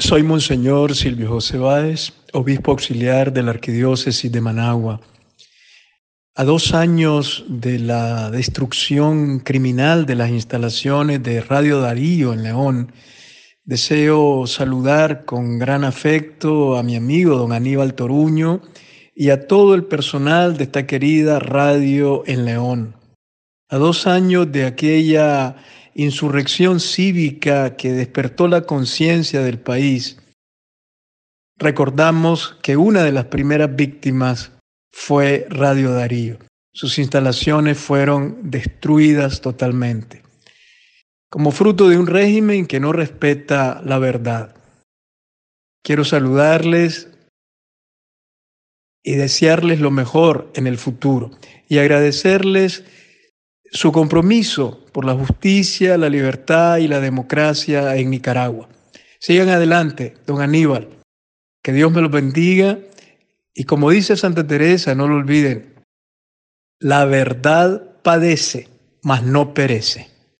Soy Monseñor Silvio José Báez, obispo auxiliar de la Arquidiócesis de Managua. A dos años de la destrucción criminal de las instalaciones de Radio Darío en León, deseo saludar con gran afecto a mi amigo don Aníbal Toruño y a todo el personal de esta querida radio en León. A dos años de aquella insurrección cívica que despertó la conciencia del país, recordamos que una de las primeras víctimas fue Radio Darío. Sus instalaciones fueron destruidas totalmente, como fruto de un régimen que no respeta la verdad. Quiero saludarles y desearles lo mejor en el futuro y agradecerles su compromiso por la justicia, la libertad y la democracia en Nicaragua. Sigan adelante, don Aníbal. Que Dios me los bendiga. Y como dice Santa Teresa, no lo olviden, la verdad padece, mas no perece.